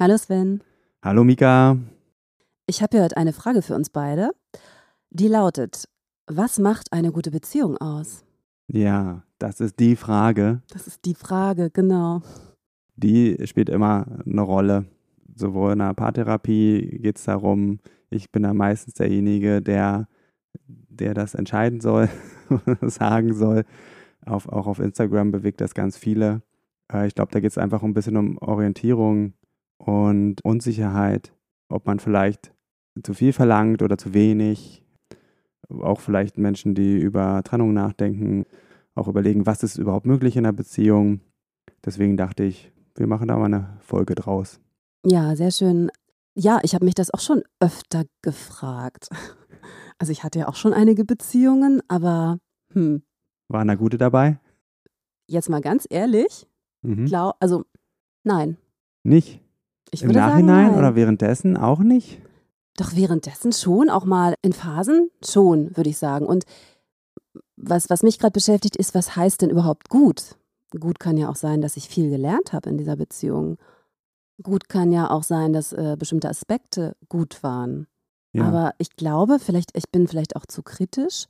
Hallo Sven. Hallo Mika. Ich habe hier heute eine Frage für uns beide. Die lautet, was macht eine gute Beziehung aus? Ja, das ist die Frage. Das ist die Frage, genau. Die spielt immer eine Rolle. Sowohl in der Paartherapie geht es darum, ich bin da meistens derjenige, der, der das entscheiden soll, sagen soll. Auf, auch auf Instagram bewegt das ganz viele. Äh, ich glaube, da geht es einfach ein bisschen um Orientierung und Unsicherheit, ob man vielleicht zu viel verlangt oder zu wenig. Auch vielleicht Menschen, die über Trennung nachdenken, auch überlegen, was ist überhaupt möglich in einer Beziehung. Deswegen dachte ich, wir machen da mal eine Folge draus. Ja, sehr schön. Ja, ich habe mich das auch schon öfter gefragt. Also ich hatte ja auch schon einige Beziehungen, aber hm. Waren da gute dabei? Jetzt mal ganz ehrlich, mhm. glaub, also nein. Nicht? Ich Im Nachhinein sagen, oder währenddessen auch nicht? Doch währenddessen schon, auch mal in Phasen schon, würde ich sagen. Und was, was mich gerade beschäftigt, ist, was heißt denn überhaupt gut? Gut kann ja auch sein, dass ich viel gelernt habe in dieser Beziehung. Gut kann ja auch sein, dass äh, bestimmte Aspekte gut waren. Ja. Aber ich glaube, vielleicht, ich bin vielleicht auch zu kritisch.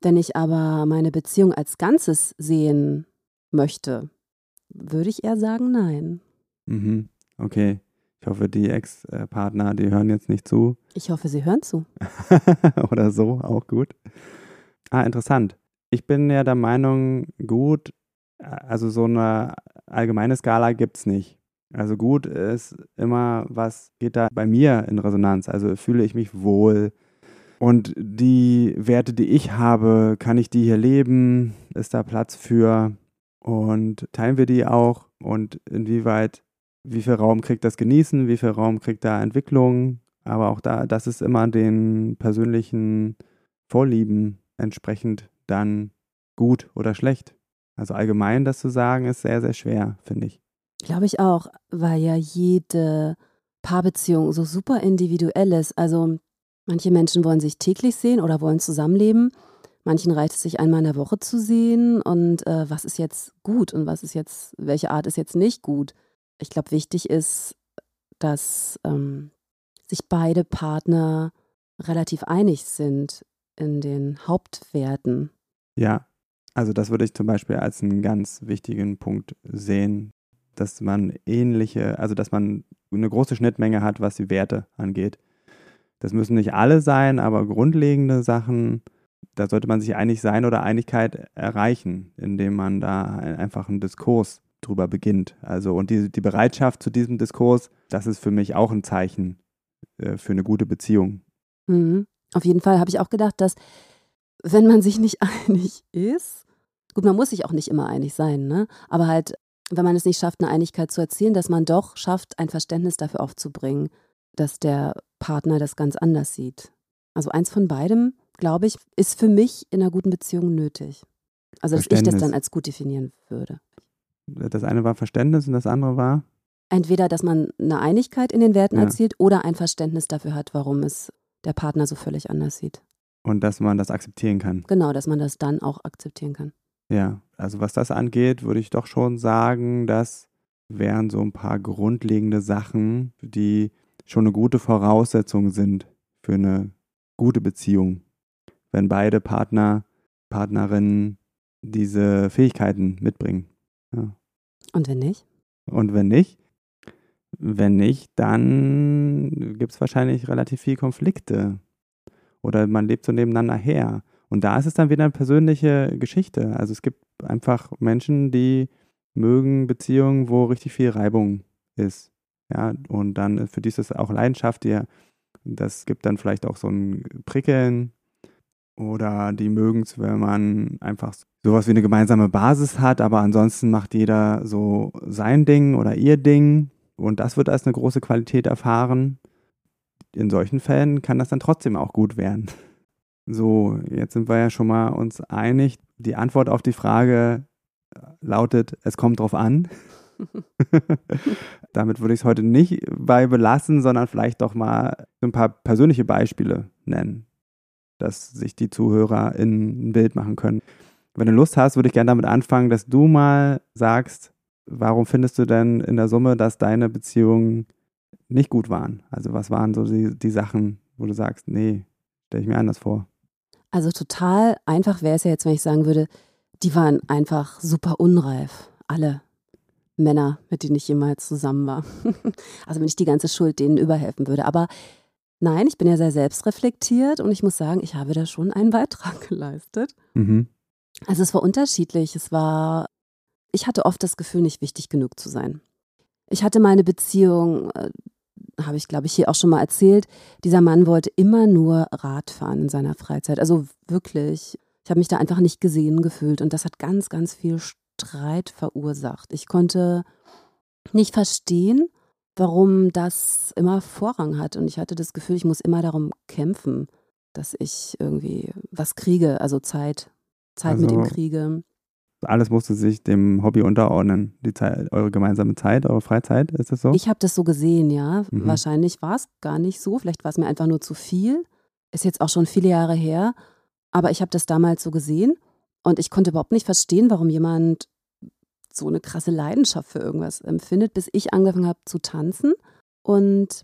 Wenn ich aber meine Beziehung als Ganzes sehen möchte, würde ich eher sagen, nein. Mhm. Okay. Ich hoffe, die Ex-Partner, die hören jetzt nicht zu. Ich hoffe, sie hören zu. Oder so, auch gut. Ah, interessant. Ich bin ja der Meinung, gut, also so eine allgemeine Skala gibt es nicht. Also gut ist immer, was geht da bei mir in Resonanz? Also fühle ich mich wohl? Und die Werte, die ich habe, kann ich die hier leben? Ist da Platz für? Und teilen wir die auch? Und inwieweit wie viel Raum kriegt das Genießen, wie viel Raum kriegt da Entwicklung, aber auch da, das ist immer den persönlichen Vorlieben entsprechend dann gut oder schlecht. Also allgemein das zu sagen, ist sehr, sehr schwer, finde ich. Glaube ich auch, weil ja jede Paarbeziehung so super individuell ist. Also manche Menschen wollen sich täglich sehen oder wollen zusammenleben. Manchen reicht es sich einmal in der Woche zu sehen und äh, was ist jetzt gut und was ist jetzt, welche Art ist jetzt nicht gut ich glaube, wichtig ist, dass ähm, sich beide Partner relativ einig sind in den Hauptwerten. Ja, also das würde ich zum Beispiel als einen ganz wichtigen Punkt sehen, dass man ähnliche, also dass man eine große Schnittmenge hat, was die Werte angeht. Das müssen nicht alle sein, aber grundlegende Sachen, da sollte man sich einig sein oder Einigkeit erreichen, indem man da einfach einen Diskurs drüber beginnt. Also und die, die Bereitschaft zu diesem Diskurs, das ist für mich auch ein Zeichen äh, für eine gute Beziehung. Mhm. Auf jeden Fall habe ich auch gedacht, dass wenn man sich nicht einig ist, gut, man muss sich auch nicht immer einig sein, ne? Aber halt, wenn man es nicht schafft, eine Einigkeit zu erzielen, dass man doch schafft, ein Verständnis dafür aufzubringen, dass der Partner das ganz anders sieht. Also eins von beidem, glaube ich, ist für mich in einer guten Beziehung nötig. Also dass ich das dann als gut definieren würde. Das eine war Verständnis und das andere war? Entweder, dass man eine Einigkeit in den Werten ja. erzielt oder ein Verständnis dafür hat, warum es der Partner so völlig anders sieht. Und dass man das akzeptieren kann. Genau, dass man das dann auch akzeptieren kann. Ja, also was das angeht, würde ich doch schon sagen, das wären so ein paar grundlegende Sachen, die schon eine gute Voraussetzung sind für eine gute Beziehung. Wenn beide Partner, Partnerinnen diese Fähigkeiten mitbringen. Ja. Und wenn nicht? Und wenn nicht? Wenn nicht, dann gibt es wahrscheinlich relativ viel Konflikte. Oder man lebt so nebeneinander her. Und da ist es dann wieder eine persönliche Geschichte. Also es gibt einfach Menschen, die mögen Beziehungen, wo richtig viel Reibung ist. Ja, und dann für die ist es auch Leidenschaft, die, das gibt dann vielleicht auch so ein Prickeln. Oder die mögen es, wenn man einfach sowas wie eine gemeinsame Basis hat, aber ansonsten macht jeder so sein Ding oder ihr Ding. und das wird als eine große Qualität erfahren, in solchen Fällen kann das dann trotzdem auch gut werden. So, jetzt sind wir ja schon mal uns einig. Die Antwort auf die Frage lautet, es kommt drauf an. Damit würde ich es heute nicht bei belassen, sondern vielleicht doch mal ein paar persönliche Beispiele nennen, dass sich die Zuhörer in ein Bild machen können. Wenn du Lust hast, würde ich gerne damit anfangen, dass du mal sagst, warum findest du denn in der Summe, dass deine Beziehungen nicht gut waren? Also was waren so die, die Sachen, wo du sagst, nee, stelle ich mir anders vor? Also total einfach wäre es ja jetzt, wenn ich sagen würde, die waren einfach super unreif. Alle Männer, mit denen ich jemals zusammen war. also wenn ich die ganze Schuld denen überhelfen würde. Aber nein, ich bin ja sehr selbstreflektiert und ich muss sagen, ich habe da schon einen Beitrag geleistet. Mhm. Also es war unterschiedlich. Es war, ich hatte oft das Gefühl, nicht wichtig genug zu sein. Ich hatte mal eine Beziehung, äh, habe ich glaube ich hier auch schon mal erzählt. Dieser Mann wollte immer nur Rad fahren in seiner Freizeit. Also wirklich. Ich habe mich da einfach nicht gesehen gefühlt und das hat ganz, ganz viel Streit verursacht. Ich konnte nicht verstehen, warum das immer Vorrang hat. Und ich hatte das Gefühl, ich muss immer darum kämpfen, dass ich irgendwie was kriege, also Zeit, Zeit also, mit ihm also kriege. Alles musste sich dem Hobby unterordnen, die Zeit, eure gemeinsame Zeit, eure Freizeit, ist das so? Ich habe das so gesehen, ja. Mhm. Wahrscheinlich war es gar nicht so, vielleicht war es mir einfach nur zu viel. Ist jetzt auch schon viele Jahre her, aber ich habe das damals so gesehen und ich konnte überhaupt nicht verstehen, warum jemand so eine krasse Leidenschaft für irgendwas empfindet, bis ich angefangen habe zu tanzen. Und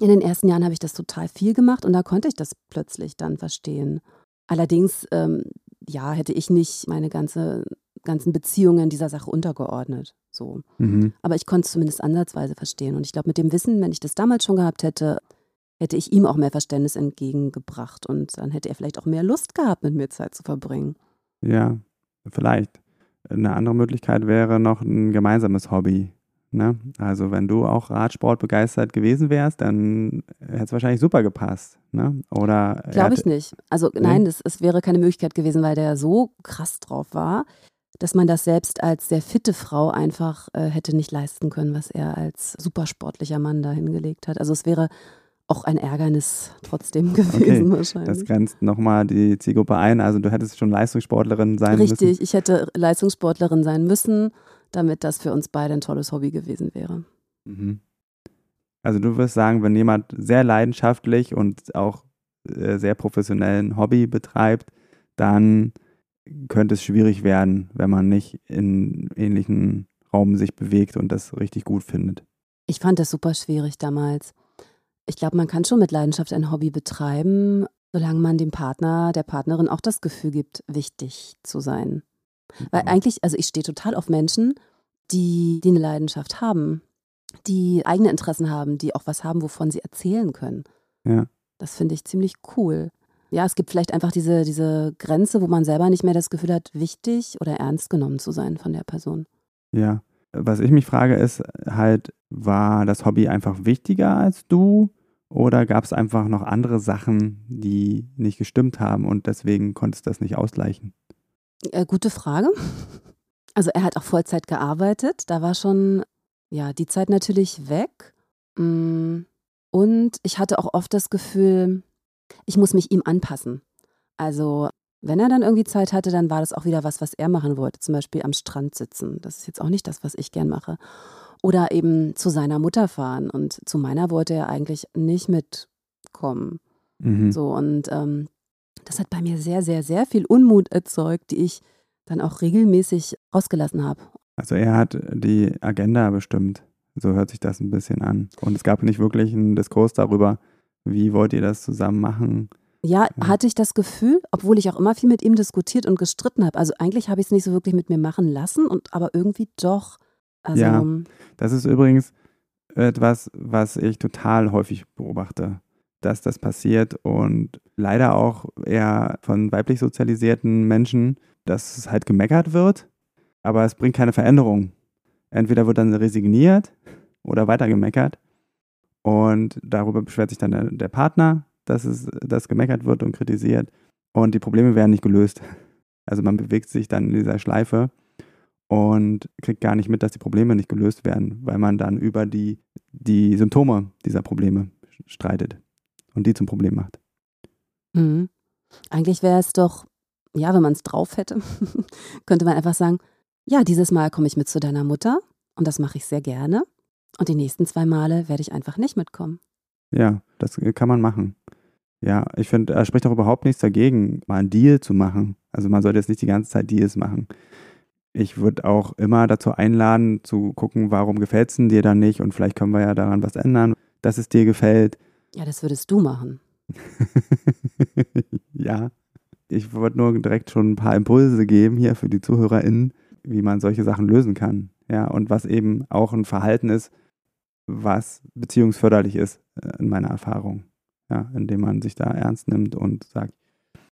in den ersten Jahren habe ich das total viel gemacht und da konnte ich das plötzlich dann verstehen. Allerdings, ähm, ja, hätte ich nicht meine ganze, ganzen Beziehungen dieser Sache untergeordnet. So. Mhm. Aber ich konnte es zumindest ansatzweise verstehen. Und ich glaube, mit dem Wissen, wenn ich das damals schon gehabt hätte, hätte ich ihm auch mehr Verständnis entgegengebracht und dann hätte er vielleicht auch mehr Lust gehabt, mit mir Zeit zu verbringen. Ja, vielleicht. Eine andere Möglichkeit wäre noch ein gemeinsames Hobby. Ne? Also wenn du auch Radsport begeistert gewesen wärst, dann hätte es wahrscheinlich super gepasst. Ne? Oder glaube ich nicht. Also nein, es, es wäre keine Möglichkeit gewesen, weil der so krass drauf war, dass man das selbst als sehr fitte Frau einfach äh, hätte nicht leisten können, was er als supersportlicher Mann da hingelegt hat. Also es wäre auch ein Ärgernis trotzdem gewesen okay, wahrscheinlich. Das grenzt nochmal die Zielgruppe ein. Also du hättest schon Leistungssportlerin sein Richtig, müssen. Richtig, ich hätte Leistungssportlerin sein müssen, damit das für uns beide ein tolles Hobby gewesen wäre. Mhm. Also du wirst sagen, wenn jemand sehr leidenschaftlich und auch äh, sehr professionell ein Hobby betreibt, dann könnte es schwierig werden, wenn man nicht in ähnlichen Raum sich bewegt und das richtig gut findet. Ich fand das super schwierig damals. Ich glaube, man kann schon mit Leidenschaft ein Hobby betreiben, solange man dem Partner, der Partnerin auch das Gefühl gibt, wichtig zu sein. Weil mhm. eigentlich, also ich stehe total auf Menschen, die, die eine Leidenschaft haben, die eigene Interessen haben, die auch was haben, wovon sie erzählen können. Ja. Das finde ich ziemlich cool. Ja, es gibt vielleicht einfach diese, diese Grenze, wo man selber nicht mehr das Gefühl hat, wichtig oder ernst genommen zu sein von der Person. Ja. Was ich mich frage, ist halt, war das Hobby einfach wichtiger als du? Oder gab es einfach noch andere Sachen, die nicht gestimmt haben und deswegen konntest du das nicht ausgleichen? Äh, gute Frage. Also er hat auch Vollzeit gearbeitet. Da war schon ja die Zeit natürlich weg. Mm, und ich hatte auch oft das Gefühl, ich muss mich ihm anpassen. Also wenn er dann irgendwie Zeit hatte, dann war das auch wieder was, was er machen wollte. Zum Beispiel am Strand sitzen. Das ist jetzt auch nicht das, was ich gern mache. Oder eben zu seiner Mutter fahren. Und zu meiner wollte er eigentlich nicht mitkommen. Mhm. So, und ähm, das hat bei mir sehr, sehr, sehr viel Unmut erzeugt, die ich dann auch regelmäßig rausgelassen habe. Also er hat die Agenda bestimmt. So hört sich das ein bisschen an. Und es gab nicht wirklich einen Diskurs darüber, wie wollt ihr das zusammen machen. Ja, ja, hatte ich das Gefühl, obwohl ich auch immer viel mit ihm diskutiert und gestritten habe. Also eigentlich habe ich es nicht so wirklich mit mir machen lassen, und aber irgendwie doch. Also, ja, das ist übrigens etwas, was ich total häufig beobachte, dass das passiert und leider auch eher von weiblich sozialisierten Menschen, dass es halt gemeckert wird, aber es bringt keine Veränderung. Entweder wird dann resigniert oder weiter gemeckert und darüber beschwert sich dann der, der Partner, dass es dass gemeckert wird und kritisiert und die Probleme werden nicht gelöst. Also man bewegt sich dann in dieser Schleife und kriegt gar nicht mit, dass die Probleme nicht gelöst werden, weil man dann über die, die Symptome dieser Probleme streitet und die zum Problem macht. Mhm. Eigentlich wäre es doch, ja, wenn man es drauf hätte, könnte man einfach sagen, ja, dieses Mal komme ich mit zu deiner Mutter und das mache ich sehr gerne. Und die nächsten zwei Male werde ich einfach nicht mitkommen. Ja, das kann man machen. Ja, ich finde, er spricht auch überhaupt nichts dagegen, mal einen Deal zu machen. Also man sollte jetzt nicht die ganze Zeit Deals machen. Ich würde auch immer dazu einladen, zu gucken, warum gefällt es dir dann nicht und vielleicht können wir ja daran was ändern, dass es dir gefällt. Ja, das würdest du machen. ja, ich wollte nur direkt schon ein paar Impulse geben hier für die ZuhörerInnen, wie man solche Sachen lösen kann. Ja, und was eben auch ein Verhalten ist, was beziehungsförderlich ist, äh, in meiner Erfahrung. Ja, indem man sich da ernst nimmt und sagt,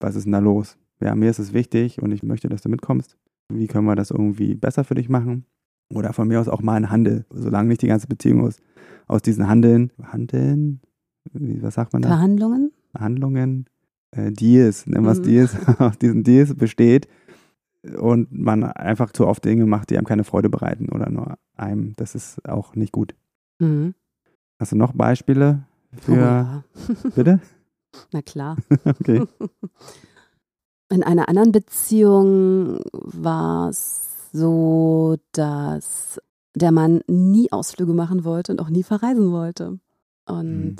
was ist denn da los? Ja, mir ist es wichtig und ich möchte, dass du mitkommst. Wie können wir das irgendwie besser für dich machen? Oder von mir aus auch mal ein Handel, solange nicht die ganze Beziehung aus, aus diesen Handeln, Handeln, wie, was sagt man da? Verhandlungen? Verhandlungen, äh, Deals, nennen wir es mhm. Deals, aus diesen Deals besteht und man einfach zu oft Dinge macht, die einem keine Freude bereiten oder nur einem. Das ist auch nicht gut. Mhm. Hast du noch Beispiele für. Oh, ja. Bitte? Na klar. okay. In einer anderen Beziehung war es so, dass der Mann nie Ausflüge machen wollte und auch nie verreisen wollte. Und mhm.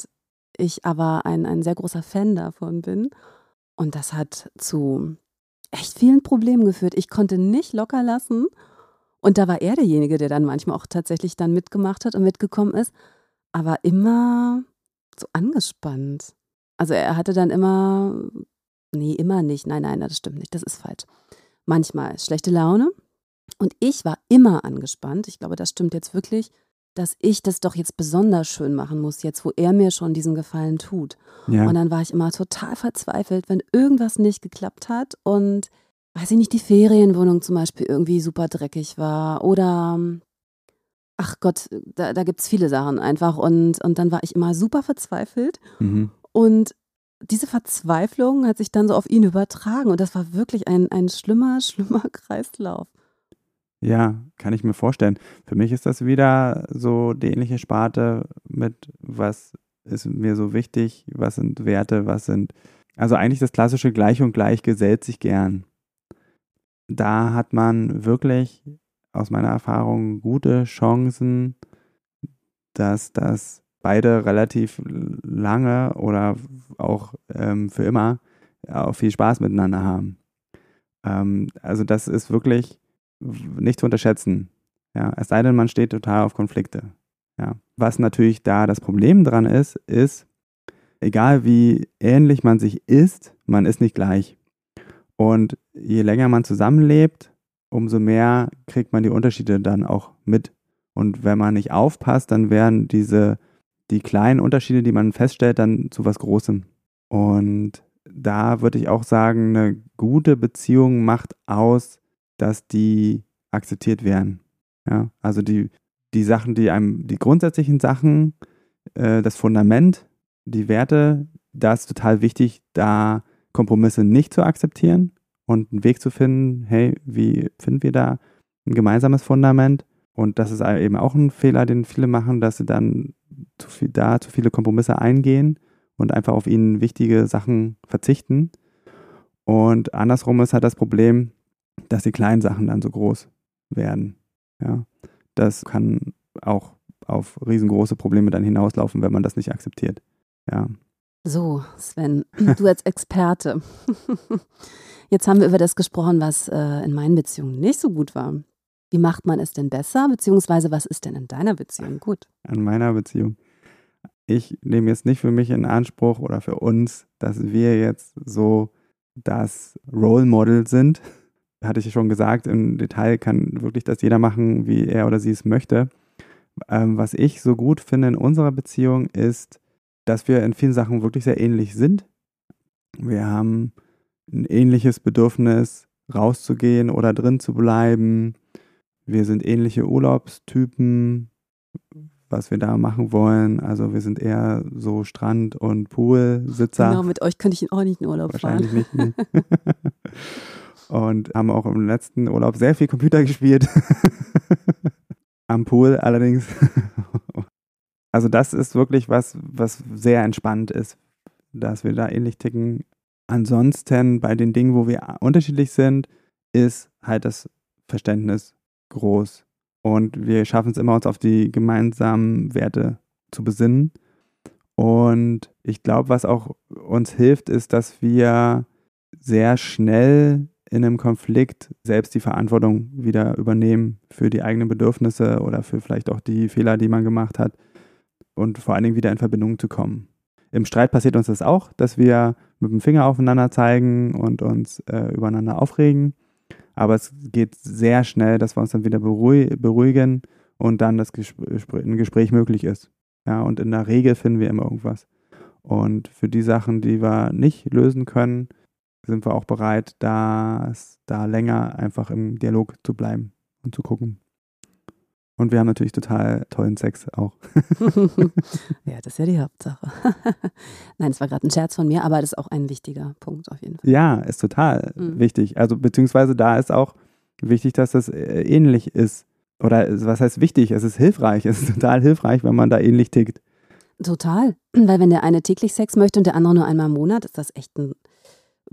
ich aber ein, ein sehr großer Fan davon bin. Und das hat zu echt vielen Problemen geführt. Ich konnte nicht locker lassen. Und da war er derjenige, der dann manchmal auch tatsächlich dann mitgemacht hat und mitgekommen ist, aber immer so angespannt. Also er hatte dann immer, nee, immer nicht, nein, nein, das stimmt nicht, das ist falsch. Manchmal schlechte Laune und ich war immer angespannt. Ich glaube, das stimmt jetzt wirklich, dass ich das doch jetzt besonders schön machen muss, jetzt wo er mir schon diesen Gefallen tut. Ja. Und dann war ich immer total verzweifelt, wenn irgendwas nicht geklappt hat und weiß ich nicht, die Ferienwohnung zum Beispiel irgendwie super dreckig war oder ach Gott, da, da gibt es viele Sachen einfach. Und, und dann war ich immer super verzweifelt. Mhm. Und diese Verzweiflung hat sich dann so auf ihn übertragen. Und das war wirklich ein, ein schlimmer, schlimmer Kreislauf. Ja, kann ich mir vorstellen. Für mich ist das wieder so die ähnliche Sparte mit, was ist mir so wichtig, was sind Werte, was sind. Also eigentlich das klassische Gleich und Gleich gesellt sich gern da hat man wirklich aus meiner Erfahrung gute Chancen, dass das beide relativ lange oder auch ähm, für immer auch viel Spaß miteinander haben. Ähm, also das ist wirklich nicht zu unterschätzen. Ja, es sei denn, man steht total auf Konflikte. Ja. Was natürlich da das Problem dran ist, ist, egal wie ähnlich man sich ist, man ist nicht gleich. Und je länger man zusammenlebt, umso mehr kriegt man die Unterschiede dann auch mit. Und wenn man nicht aufpasst, dann werden diese, die kleinen Unterschiede, die man feststellt, dann zu was Großem. Und da würde ich auch sagen, eine gute Beziehung macht aus, dass die akzeptiert werden. Ja, also die, die Sachen, die einem, die grundsätzlichen Sachen, äh, das Fundament, die Werte, da ist total wichtig, da Kompromisse nicht zu akzeptieren und einen Weg zu finden, hey, wie finden wir da ein gemeinsames Fundament? Und das ist eben auch ein Fehler, den viele machen, dass sie dann zu viel, da zu viele Kompromisse eingehen und einfach auf ihnen wichtige Sachen verzichten. Und andersrum ist halt das Problem, dass die kleinen Sachen dann so groß werden. Ja, das kann auch auf riesengroße Probleme dann hinauslaufen, wenn man das nicht akzeptiert. Ja. So, Sven, du als Experte. Jetzt haben wir über das gesprochen, was äh, in meinen Beziehungen nicht so gut war. Wie macht man es denn besser? Beziehungsweise, was ist denn in deiner Beziehung gut? An meiner Beziehung. Ich nehme jetzt nicht für mich in Anspruch oder für uns, dass wir jetzt so das Role Model sind. Hatte ich schon gesagt, im Detail kann wirklich das jeder machen, wie er oder sie es möchte. Ähm, was ich so gut finde in unserer Beziehung ist, dass wir in vielen Sachen wirklich sehr ähnlich sind. Wir haben ein ähnliches Bedürfnis, rauszugehen oder drin zu bleiben. Wir sind ähnliche Urlaubstypen, was wir da machen wollen. Also wir sind eher so Strand- und Poolsitzer. Genau, mit euch könnte ich auch nicht in Urlaub Wahrscheinlich fahren. Wahrscheinlich nicht. Nee. und haben auch im letzten Urlaub sehr viel Computer gespielt. Am Pool allerdings. Also das ist wirklich was, was sehr entspannt ist, dass wir da ähnlich ticken. Ansonsten bei den Dingen, wo wir unterschiedlich sind, ist halt das Verständnis groß. Und wir schaffen es immer, uns auf die gemeinsamen Werte zu besinnen. Und ich glaube, was auch uns hilft, ist, dass wir sehr schnell in einem Konflikt selbst die Verantwortung wieder übernehmen für die eigenen Bedürfnisse oder für vielleicht auch die Fehler, die man gemacht hat und vor allen Dingen wieder in Verbindung zu kommen. Im Streit passiert uns das auch, dass wir mit dem Finger aufeinander zeigen und uns äh, übereinander aufregen. Aber es geht sehr schnell, dass wir uns dann wieder beruhigen und dann das Gespräch, ein Gespräch möglich ist. Ja, und in der Regel finden wir immer irgendwas. Und für die Sachen, die wir nicht lösen können, sind wir auch bereit, das, da länger einfach im Dialog zu bleiben und zu gucken. Und wir haben natürlich total tollen Sex auch. ja, das ist ja die Hauptsache. Nein, es war gerade ein Scherz von mir, aber das ist auch ein wichtiger Punkt auf jeden Fall. Ja, ist total mhm. wichtig. Also beziehungsweise da ist auch wichtig, dass das äh, ähnlich ist. Oder was heißt wichtig? Es ist hilfreich. Es ist total hilfreich, wenn man da ähnlich tickt. Total. Weil wenn der eine täglich Sex möchte und der andere nur einmal im Monat, ist das echt ein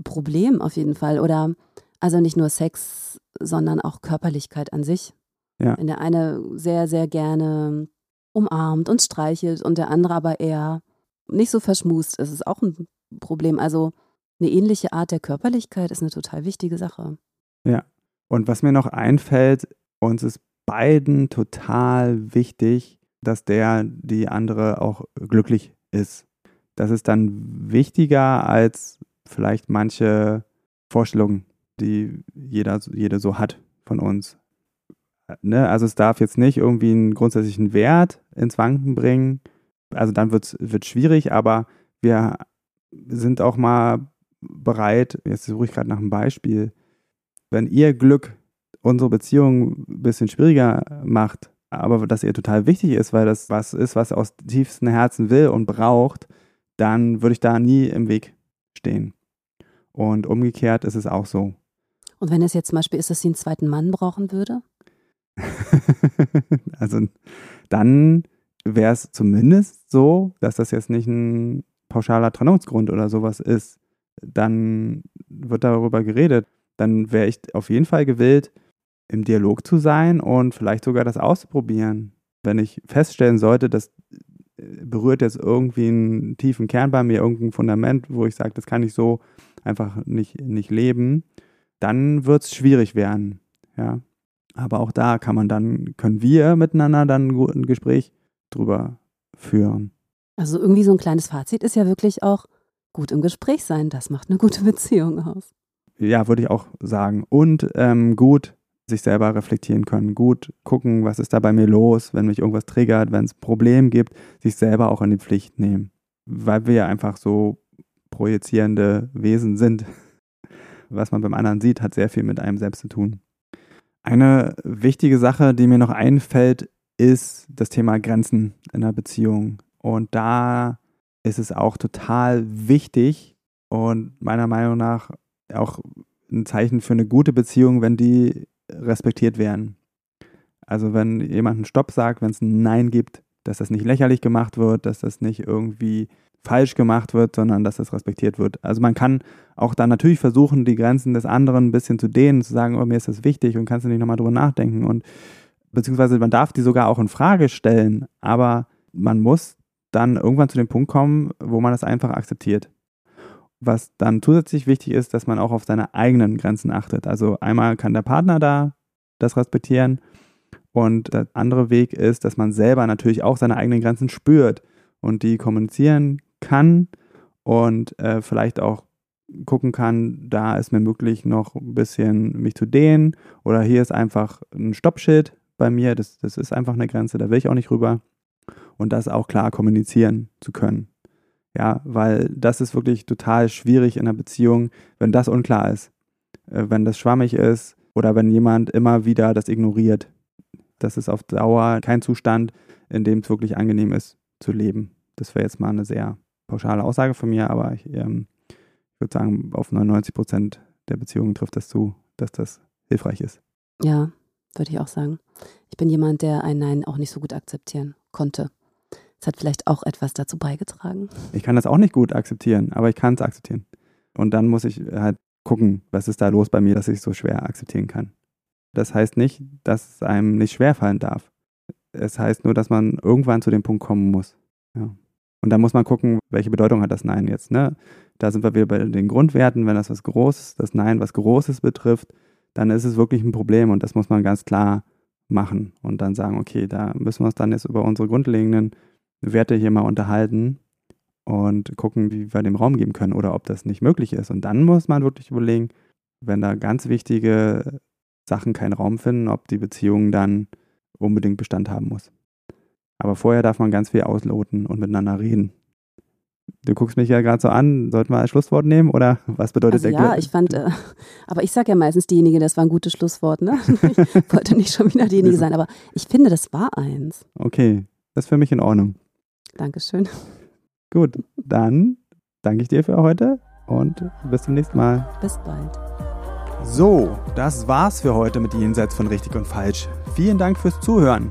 Problem auf jeden Fall. Oder also nicht nur Sex, sondern auch Körperlichkeit an sich. Ja. Wenn der eine sehr, sehr gerne umarmt und streichelt und der andere aber eher nicht so verschmust, ist es auch ein Problem. Also eine ähnliche Art der Körperlichkeit ist eine total wichtige Sache. Ja. Und was mir noch einfällt, uns ist beiden total wichtig, dass der, die andere auch glücklich ist. Das ist dann wichtiger als vielleicht manche Vorstellungen, die jeder, jede so hat von uns. Ne? Also es darf jetzt nicht irgendwie einen grundsätzlichen Wert ins Wanken bringen. Also dann wird es schwierig, aber wir sind auch mal bereit, jetzt suche ich gerade nach einem Beispiel, wenn ihr Glück unsere Beziehung ein bisschen schwieriger macht, aber dass ihr total wichtig ist, weil das was ist, was aus tiefstem Herzen will und braucht, dann würde ich da nie im Weg stehen. Und umgekehrt ist es auch so. Und wenn es jetzt zum Beispiel ist, dass sie einen zweiten Mann brauchen würde? also dann wäre es zumindest so, dass das jetzt nicht ein pauschaler Trennungsgrund oder sowas ist. Dann wird darüber geredet. Dann wäre ich auf jeden Fall gewillt, im Dialog zu sein und vielleicht sogar das auszuprobieren. Wenn ich feststellen sollte, das äh, berührt jetzt irgendwie einen tiefen Kern bei mir, irgendein Fundament, wo ich sage, das kann ich so einfach nicht, nicht leben, dann wird es schwierig werden. Ja. Aber auch da kann man dann, können wir miteinander dann ein Gespräch drüber führen. Also irgendwie so ein kleines Fazit ist ja wirklich auch gut im Gespräch sein. Das macht eine gute Beziehung aus. Ja, würde ich auch sagen. Und ähm, gut sich selber reflektieren können, gut gucken, was ist da bei mir los, wenn mich irgendwas triggert, wenn es ein Problem gibt, sich selber auch in die Pflicht nehmen. Weil wir ja einfach so projizierende Wesen sind. Was man beim anderen sieht, hat sehr viel mit einem selbst zu tun. Eine wichtige Sache, die mir noch einfällt, ist das Thema Grenzen in der Beziehung. Und da ist es auch total wichtig und meiner Meinung nach auch ein Zeichen für eine gute Beziehung, wenn die respektiert werden. Also wenn jemand einen Stopp sagt, wenn es ein Nein gibt, dass das nicht lächerlich gemacht wird, dass das nicht irgendwie falsch gemacht wird, sondern dass das respektiert wird. Also man kann auch dann natürlich versuchen, die Grenzen des anderen ein bisschen zu dehnen, zu sagen, oh, mir ist das wichtig und kannst du nicht nochmal drüber nachdenken und beziehungsweise man darf die sogar auch in Frage stellen, aber man muss dann irgendwann zu dem Punkt kommen, wo man das einfach akzeptiert. Was dann zusätzlich wichtig ist, dass man auch auf seine eigenen Grenzen achtet. Also einmal kann der Partner da das respektieren und der andere Weg ist, dass man selber natürlich auch seine eigenen Grenzen spürt und die kommunizieren kann und äh, vielleicht auch gucken kann, da ist mir möglich, noch ein bisschen mich zu dehnen oder hier ist einfach ein Stoppschild bei mir, das, das ist einfach eine Grenze, da will ich auch nicht rüber und das auch klar kommunizieren zu können. Ja, weil das ist wirklich total schwierig in einer Beziehung, wenn das unklar ist, äh, wenn das schwammig ist oder wenn jemand immer wieder das ignoriert. Das ist auf Dauer kein Zustand, in dem es wirklich angenehm ist zu leben. Das wäre jetzt mal eine sehr pauschale Aussage von mir, aber ich, ähm, würde sagen, auf 99 Prozent der Beziehungen trifft das zu, dass das hilfreich ist. Ja, würde ich auch sagen. Ich bin jemand, der ein Nein auch nicht so gut akzeptieren konnte. Das hat vielleicht auch etwas dazu beigetragen. Ich kann das auch nicht gut akzeptieren, aber ich kann es akzeptieren. Und dann muss ich halt gucken, was ist da los bei mir, dass ich so schwer akzeptieren kann. Das heißt nicht, dass es einem nicht schwerfallen darf. Es heißt nur, dass man irgendwann zu dem Punkt kommen muss. Ja. Und dann muss man gucken, welche Bedeutung hat das Nein jetzt. Ne? Da sind wir wieder bei den Grundwerten. Wenn das was Großes, das Nein was Großes betrifft, dann ist es wirklich ein Problem und das muss man ganz klar machen und dann sagen, okay, da müssen wir uns dann jetzt über unsere grundlegenden Werte hier mal unterhalten und gucken, wie wir dem Raum geben können oder ob das nicht möglich ist. Und dann muss man wirklich überlegen, wenn da ganz wichtige Sachen keinen Raum finden, ob die Beziehung dann unbedingt Bestand haben muss. Aber vorher darf man ganz viel ausloten und miteinander reden. Du guckst mich ja gerade so an, sollten wir als Schlusswort nehmen oder was bedeutet also der Ja, Glück? ich fand, äh, aber ich sage ja meistens diejenige, das war ein gutes Schlusswort, ne? Ich wollte nicht schon wieder diejenige sein, aber ich finde, das war eins. Okay, das ist für mich in Ordnung. Dankeschön. Gut, dann danke ich dir für heute und bis zum nächsten Mal. Bis bald. So, das war's für heute mit Jenseits von Richtig und Falsch. Vielen Dank fürs Zuhören.